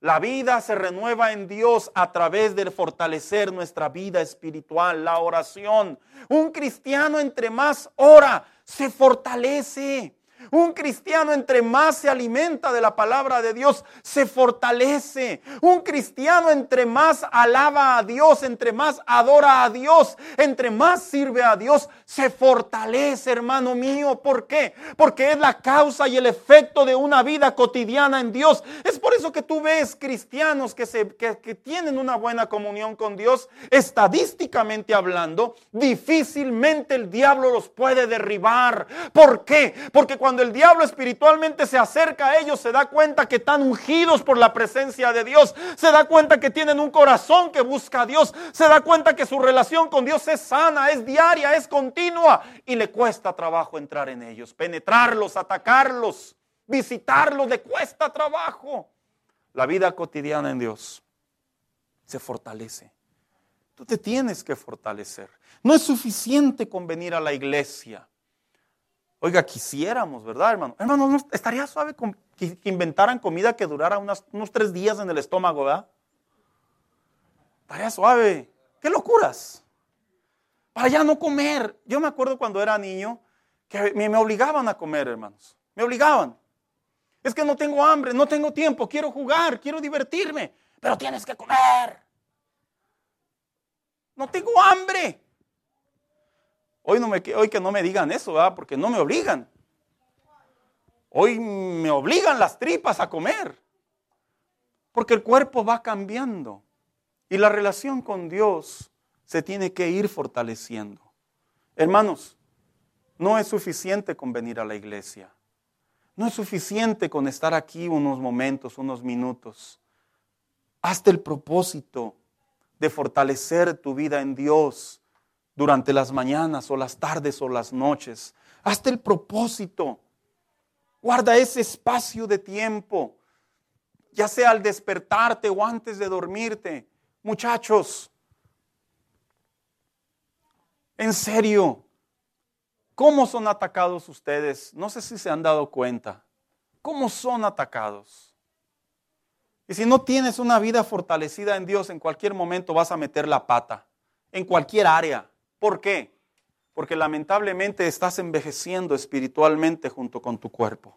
La vida se renueva en Dios a través de fortalecer nuestra vida espiritual, la oración. Un cristiano entre más ora, se fortalece. Un cristiano entre más se alimenta de la palabra de Dios, se fortalece. Un cristiano entre más alaba a Dios, entre más adora a Dios, entre más sirve a Dios, se fortalece, hermano mío. ¿Por qué? Porque es la causa y el efecto de una vida cotidiana en Dios. Es por eso que tú ves cristianos que, se, que, tienen una buena comunión con Dios, estadísticamente hablando, difícilmente el diablo los puede derribar. ¿Por qué? Porque cuando el diablo espiritualmente se acerca a ellos, se da cuenta que están ungidos por la presencia de Dios, se da cuenta que tienen un corazón que busca a Dios, se da cuenta que su relación con Dios es sana, es diaria, es continua y le cuesta trabajo entrar en ellos, penetrarlos, atacarlos, visitarlos, le cuesta trabajo. La vida cotidiana en Dios se fortalece. Tú te tienes que fortalecer. No es suficiente con venir a la iglesia. Oiga, quisiéramos, ¿verdad, hermano? Hermano, estaría suave que, inventaran comida que durara unos tres días en el estómago, ¿verdad? Estaría suave. ¡Qué locuras! Para ya no comer. Yo me acuerdo cuando era niño que me, me obligaban a comer, hermanos. Me obligaban. Es que no tengo hambre, no tengo tiempo, quiero jugar, quiero divertirme, pero tienes que comer. No tengo hambre. Hoy, no me, hoy que no me digan eso, ¿verdad? porque no me obligan. Hoy me obligan las tripas a comer. Porque el cuerpo va cambiando. Y la relación con Dios se tiene que ir fortaleciendo. Hermanos, no es suficiente con venir a la iglesia. No es suficiente con estar aquí unos momentos, unos minutos. Hazte el propósito de fortalecer tu vida en Dios durante las mañanas o las tardes o las noches. Hasta el propósito. Guarda ese espacio de tiempo, ya sea al despertarte o antes de dormirte. Muchachos, en serio, ¿cómo son atacados ustedes? No sé si se han dado cuenta. ¿Cómo son atacados? Y si no tienes una vida fortalecida en Dios, en cualquier momento vas a meter la pata, en cualquier área. ¿Por qué? Porque lamentablemente estás envejeciendo espiritualmente junto con tu cuerpo.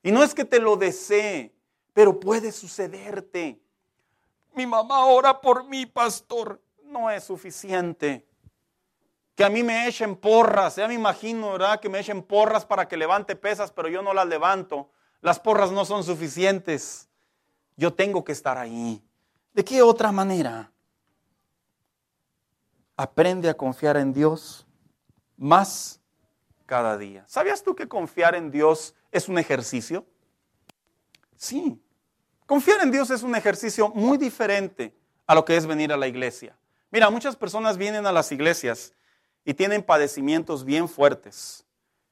Y no es que te lo desee, pero puede sucederte. Mi mamá ora por mí, pastor. No es suficiente. que a mí me echen porras, ya me imagino, ¿verdad? Que me echen porras para que levante pesas, pero yo no las levanto. Las porras no son suficientes. Yo tengo que estar ahí. ¿De qué otra manera? Aprende a confiar en Dios más cada día. ¿Sabías tú que confiar en Dios es un ejercicio? Sí. Confiar en Dios es un ejercicio muy diferente a lo que es venir a la iglesia. Mira, muchas personas vienen a las iglesias y tienen padecimientos bien fuertes.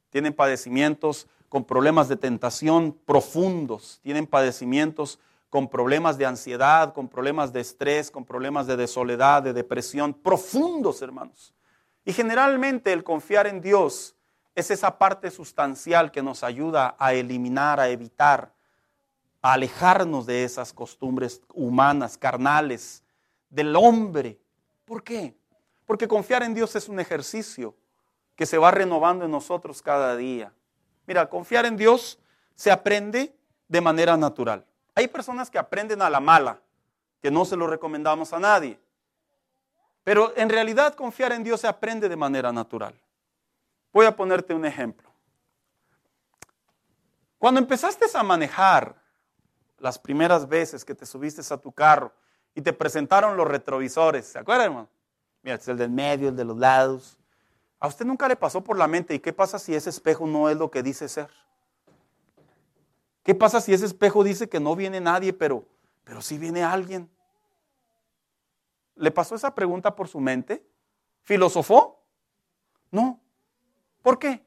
Tienen padecimientos con problemas de tentación profundos. Tienen padecimientos con problemas de ansiedad, con problemas de estrés, con problemas de soledad, de depresión, profundos, hermanos. Y generalmente el confiar en Dios es esa parte sustancial que nos ayuda a eliminar, a evitar, a alejarnos de esas costumbres humanas, carnales, del hombre. ¿Por qué? Porque confiar en Dios es un ejercicio que se va renovando en nosotros cada día. Mira, confiar en Dios se aprende de manera natural. Hay personas que aprenden a la mala, que no se lo recomendamos a nadie. Pero en realidad confiar en Dios se aprende de manera natural. Voy a ponerte un ejemplo. Cuando empezaste a manejar las primeras veces que te subiste a tu carro y te presentaron los retrovisores, ¿se acuerdan, hermano? Mira, es el del medio, el de los lados. ¿A usted nunca le pasó por la mente y qué pasa si ese espejo no es lo que dice ser? ¿Qué pasa si ese espejo dice que no viene nadie, pero, pero sí viene alguien? ¿Le pasó esa pregunta por su mente? ¿Filosofó? No. ¿Por qué?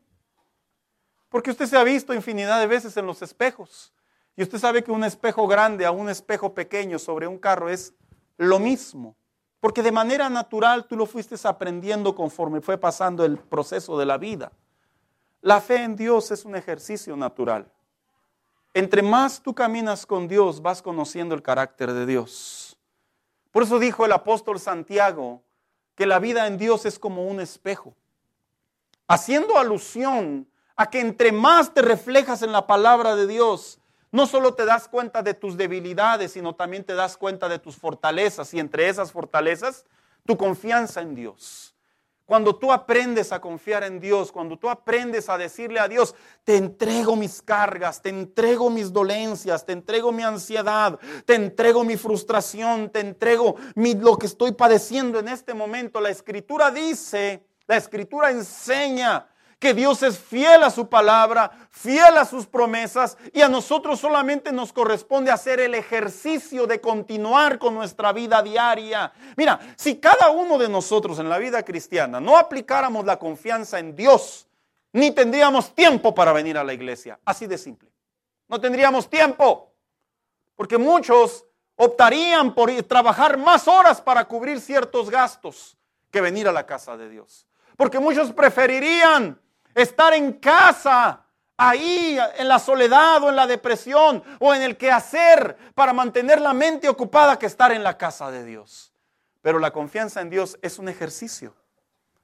Porque usted se ha visto infinidad de veces en los espejos. Y usted sabe que un espejo grande a un espejo pequeño sobre un carro es lo mismo. Porque de manera natural tú lo fuiste aprendiendo conforme fue pasando el proceso de la vida. La fe en Dios es un ejercicio natural. Entre más tú caminas con Dios, vas conociendo el carácter de Dios. Por eso dijo el apóstol Santiago que la vida en Dios es como un espejo, haciendo alusión a que entre más te reflejas en la palabra de Dios, no solo te das cuenta de tus debilidades, sino también te das cuenta de tus fortalezas y entre esas fortalezas, tu confianza en Dios. Cuando tú aprendes a confiar en Dios, cuando tú aprendes a decirle a Dios, te entrego mis cargas, te entrego mis dolencias, te entrego mi ansiedad, te entrego mi frustración, te entrego lo que estoy padeciendo en este momento. La escritura dice, la escritura enseña que Dios es fiel a su palabra, fiel a sus promesas y a nosotros solamente nos corresponde hacer el ejercicio de continuar con nuestra vida diaria. Mira, si cada uno de nosotros en la vida cristiana no aplicáramos la confianza en Dios, ni tendríamos tiempo para venir a la iglesia. Así de simple. No tendríamos tiempo. Porque muchos optarían por trabajar más horas para cubrir ciertos gastos que venir a la casa de Dios. Porque muchos preferirían Estar en casa, ahí en la soledad o en la depresión o en el quehacer para mantener la mente ocupada que estar en la casa de Dios. Pero la confianza en Dios es un ejercicio.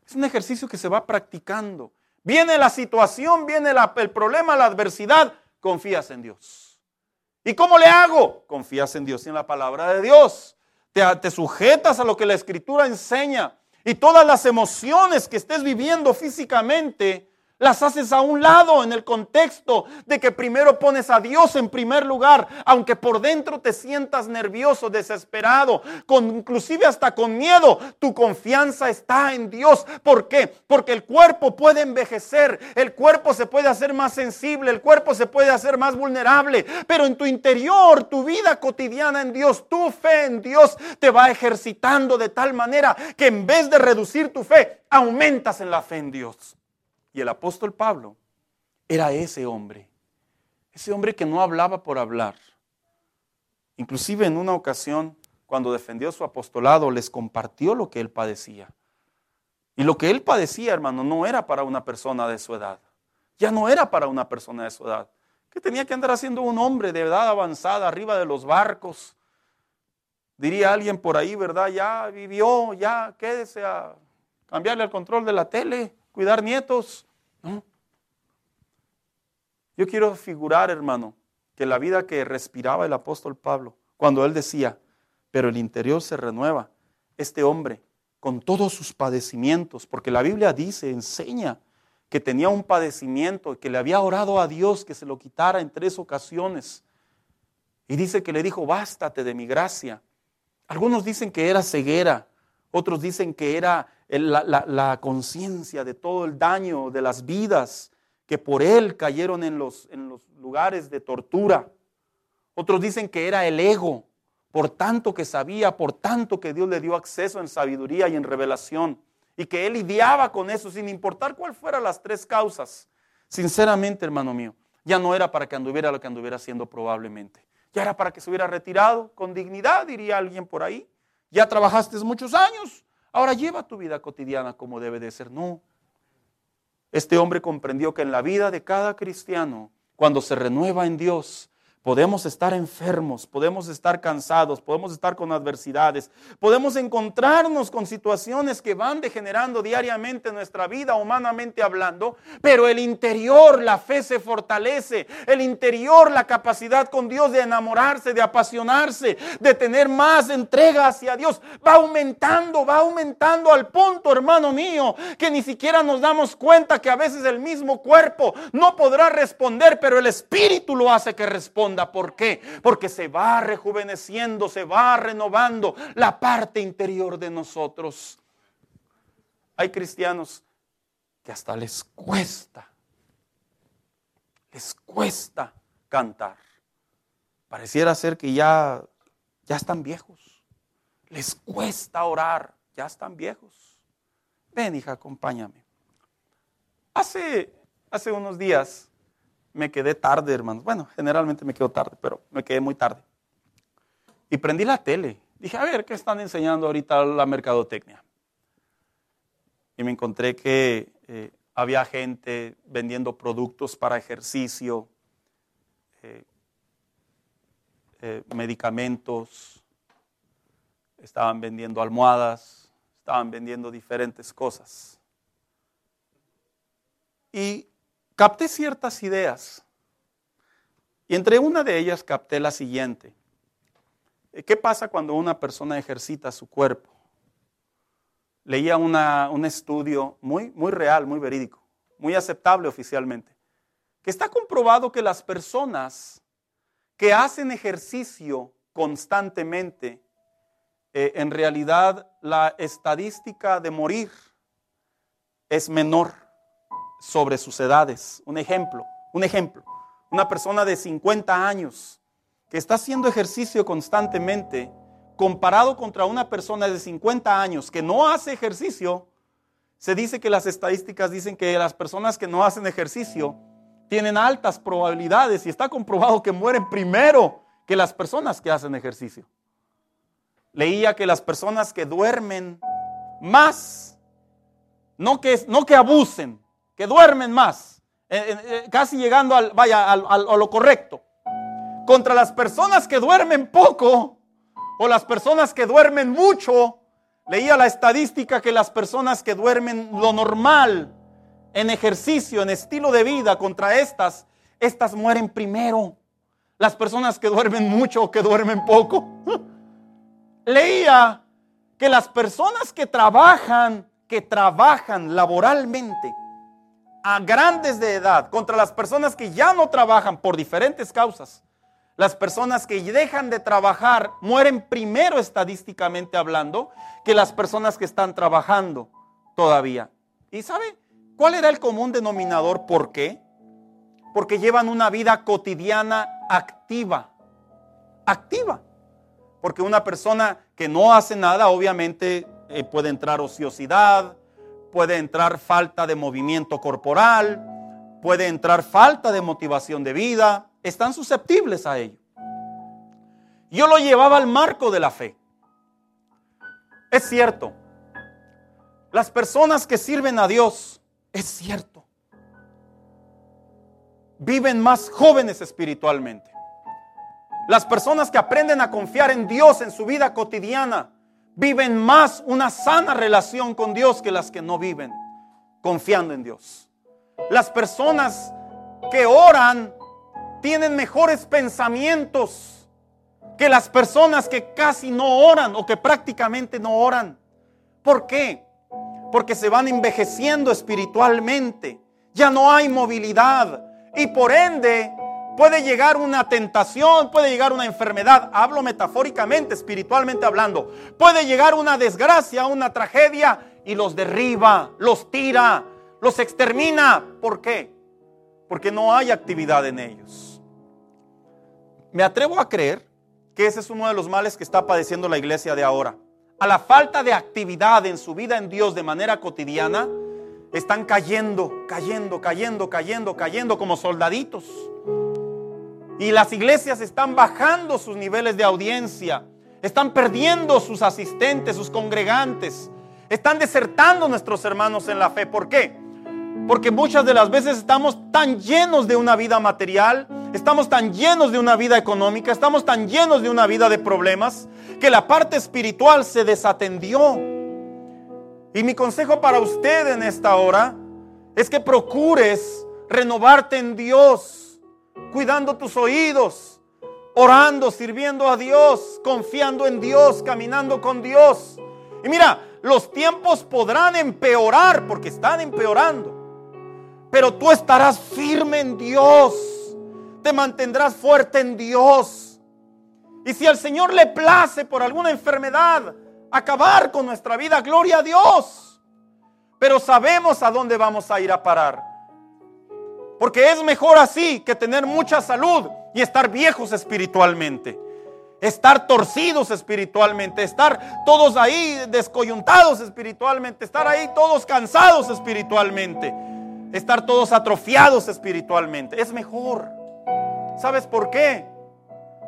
Es un ejercicio que se va practicando. Viene la situación, viene el problema, la adversidad, confías en Dios. ¿Y cómo le hago? Confías en Dios y en la palabra de Dios. Te, te sujetas a lo que la escritura enseña. Y todas las emociones que estés viviendo físicamente, las haces a un lado en el contexto de que primero pones a Dios en primer lugar, aunque por dentro te sientas nervioso, desesperado, con, inclusive hasta con miedo, tu confianza está en Dios. ¿Por qué? Porque el cuerpo puede envejecer, el cuerpo se puede hacer más sensible, el cuerpo se puede hacer más vulnerable, pero en tu interior, tu vida cotidiana en Dios, tu fe en Dios te va ejercitando de tal manera que en vez de reducir tu fe, aumentas en la fe en Dios. Y el apóstol Pablo era ese hombre, ese hombre que no hablaba por hablar. Inclusive en una ocasión, cuando defendió su apostolado, les compartió lo que él padecía. Y lo que él padecía, hermano, no era para una persona de su edad. Ya no era para una persona de su edad. Que tenía que andar haciendo un hombre de edad avanzada arriba de los barcos. Diría alguien por ahí, ¿verdad? Ya vivió, ya quédese a cambiarle el control de la tele, cuidar nietos. Yo quiero figurar, hermano, que la vida que respiraba el apóstol Pablo, cuando él decía, pero el interior se renueva, este hombre con todos sus padecimientos, porque la Biblia dice, enseña que tenía un padecimiento y que le había orado a Dios que se lo quitara en tres ocasiones. Y dice que le dijo, bástate de mi gracia. Algunos dicen que era ceguera, otros dicen que era la, conciencia de todo el daño de las vidas que por él cayeron en los, lugares de tortura. Otros dicen que era el ego, por tanto que sabía, por tanto que Dios le dio acceso en sabiduría y en revelación, y que él lidiaba con eso sin importar cuál fueran las tres causas. Sinceramente, hermano mío, ya no era para que anduviera lo que anduviera haciendo probablemente. Ya era para que se hubiera retirado con dignidad, diría alguien por ahí. Ya trabajaste muchos años, ahora lleva tu vida cotidiana como debe de ser. No. Este hombre comprendió que en la vida de cada cristiano, cuando se renueva en Dios, Podemos estar enfermos, podemos estar cansados, podemos estar con adversidades, podemos encontrarnos con situaciones que van degenerando diariamente nuestra vida, humanamente hablando, pero el interior, la fe se fortalece, el interior, la capacidad con Dios de enamorarse, de apasionarse, de tener más entrega hacia Dios, va aumentando, va aumentando al punto, hermano mío, que ni siquiera nos damos cuenta que a veces el mismo cuerpo no podrá responder, pero el Espíritu lo hace que responda. ¿Por qué? Porque se va rejuveneciendo, se va renovando la parte interior de nosotros. Hay cristianos que hasta les cuesta, les cuesta cantar. Pareciera ser que ya, ya están viejos. Les cuesta orar, ya están viejos. Ven, hija, acompáñame. Hace, hace unos días me quedé tarde, hermanos. Bueno, generalmente me quedo tarde, pero me quedé muy tarde. Y prendí la tele. Dije, a ver, ¿qué están enseñando ahorita la mercadotecnia? Y me encontré que eh, había gente vendiendo productos para ejercicio, eh, eh, medicamentos, estaban vendiendo almohadas, estaban vendiendo diferentes cosas. Y capté ciertas ideas. Y entre una de ellas capté la siguiente. ¿Qué pasa cuando una persona ejercita su cuerpo? Leía un estudio muy, muy real, muy verídico, muy aceptable oficialmente, que está comprobado que las personas que hacen ejercicio constantemente, eh, en realidad la estadística de morir es menor sobre sus edades. Un ejemplo, un ejemplo. Una persona de 50 años que está haciendo ejercicio constantemente, comparado contra una persona de 50 años que no hace ejercicio, se dice que las estadísticas dicen que las personas que no hacen ejercicio tienen altas probabilidades y está comprobado que mueren primero que las personas que hacen ejercicio. Leía que las personas que duermen más, no que, no que abusen, que duermen más, eh, eh, eh, casi llegando al, vaya, a lo correcto, contra las personas que duermen poco o las personas que duermen mucho. Leía la estadística que las personas que duermen lo normal en ejercicio, en estilo de vida, contra estas, estas mueren primero. Las personas que duermen mucho o que duermen poco. (laughs) Leía que las personas que trabajan, que trabajan laboralmente, a grandes de edad, contra las personas que ya no trabajan por diferentes causas. Las personas que dejan de trabajar mueren primero estadísticamente hablando que las personas que están trabajando todavía. ¿Y sabe cuál era el común denominador? ¿Por qué? Porque llevan una vida cotidiana activa. Activa. Porque una persona que no hace nada, obviamente eh, puede entrar ociosidad, puede entrar falta de movimiento corporal, puede entrar falta de motivación de vida, están susceptibles a ello. Yo lo llevaba al marco de la fe. Es cierto, las personas que sirven a Dios, es cierto, viven más jóvenes espiritualmente. Las personas que aprenden a confiar en Dios en su vida cotidiana, viven más una sana relación con Dios que las que no viven confiando en Dios. Las personas que oran tienen mejores pensamientos que las personas que casi no oran o que prácticamente no oran. ¿Por qué? Porque se van envejeciendo espiritualmente. Ya no hay movilidad. Y por ende puede llegar una tentación, puede llegar una enfermedad. Hablo metafóricamente, espiritualmente hablando. Puede llegar una desgracia, una tragedia y los derriba, los tira, los extermina. ¿Por qué? Porque no hay actividad en ellos. Me atrevo a creer que ese es uno de los males que está padeciendo la iglesia de ahora a la falta de actividad en su vida en Dios de manera cotidiana, están cayendo, cayendo, cayendo, cayendo, cayendo como soldaditos. Y las iglesias están bajando sus niveles de audiencia, están perdiendo sus asistentes, sus congregantes, están desertando nuestros hermanos en la fe. ¿Por qué? Porque muchas de las veces estamos tan llenos de una vida material, estamos tan llenos de una vida económica, estamos tan llenos de una vida de problemas, que la parte espiritual se desatendió. Y mi consejo para usted en esta hora es que procures renovarte en Dios, cuidando tus oídos, orando, sirviendo a Dios, confiando en Dios, caminando con Dios. Y mira, los tiempos podrán empeorar porque están empeorando. Pero tú estarás firme en Dios. Te mantendrás fuerte en Dios. Y si al Señor le place por alguna enfermedad acabar con nuestra vida, gloria a Dios. Pero sabemos a dónde vamos a ir a parar. Porque es mejor así que tener mucha salud y estar viejos espiritualmente. Estar torcidos espiritualmente, estar todos ahí descoyuntados espiritualmente, estar ahí todos cansados espiritualmente, estar todos atrofiados espiritualmente. Es mejor. ¿Sabes por qué?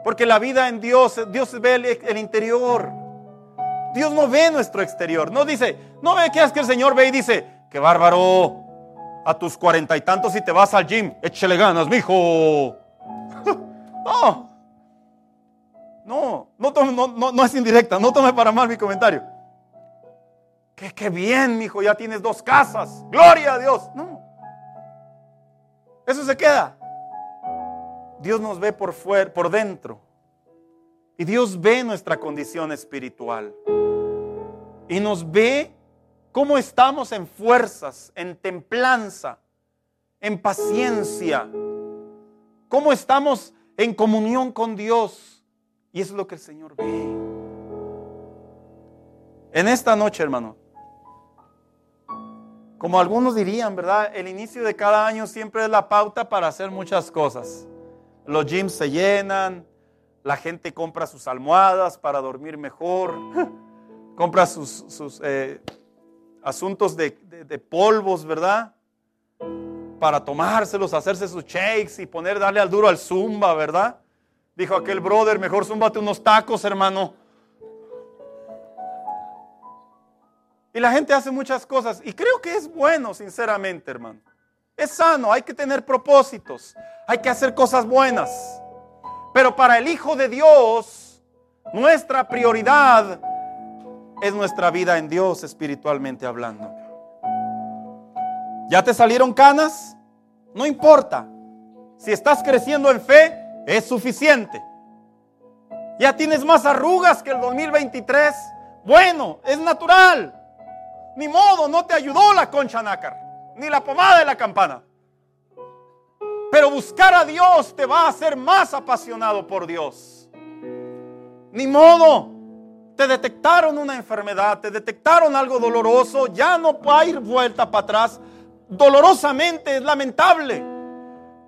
Porque la vida en Dios, Dios ve el, interior. Dios no ve nuestro exterior. No dice, no ve que es que el Señor ve y dice, qué bárbaro. A tus cuarenta y tantos si te vas al gym, échale ganas, mijo. (laughs) no. No, no, no, es indirecta, no tome para mal mi comentario. Que qué bien, mijo, ya tienes dos casas. Gloria a Dios. No. Eso se queda. Dios nos ve por fuera, por dentro. Y Dios ve nuestra condición espiritual. Y nos ve cómo estamos en fuerzas, en templanza, en paciencia. Cómo estamos en comunión con Dios. Y es lo que el Señor ve. En esta noche, hermano, como algunos dirían, ¿verdad? El inicio de cada año siempre es la pauta para hacer muchas cosas los gyms se llenan, la gente compra sus almohadas para dormir mejor, (laughs) compra sus, eh, asuntos de, polvos, ¿verdad? Para tomárselos, hacerse sus shakes y poner, darle al duro al zumba, ¿verdad? Dijo aquel brother, mejor zúmbate unos tacos, hermano. Y la gente hace muchas cosas y creo que es bueno, sinceramente, hermano. Es sano, hay que tener propósitos, hay que hacer cosas buenas. Pero para el Hijo de Dios, nuestra prioridad es nuestra vida en Dios espiritualmente hablando. ¿Ya te salieron canas? No importa. Si estás creciendo en fe, es suficiente. ¿Ya tienes más arrugas que el 2023? Bueno, es natural. Ni modo, no te ayudó la concha nácar ni la pomada de la campana. Pero buscar a Dios te va a hacer más apasionado por Dios. Ni modo. Te detectaron una enfermedad, te detectaron algo doloroso, ya no puede ir vuelta para atrás. Dolorosamente es lamentable.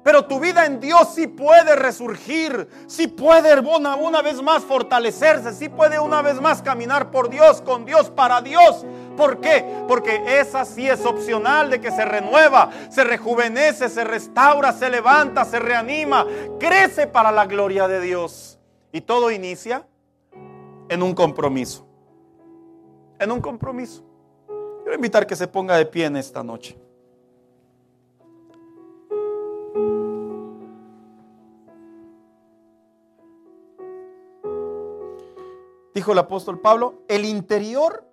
Pero tu vida en Dios sí puede resurgir, sí puede una, una vez más fortalecerse, sí puede una vez más caminar por Dios, con Dios, para Dios. ¿Por qué? Porque esa sí es opcional de que se renueva, se rejuvenece, se restaura, se levanta, se reanima, crece para la gloria de Dios. Y todo inicia en un compromiso. En un compromiso. Quiero invitar que se ponga de pie en esta noche. dijo el apóstol Pablo, el interior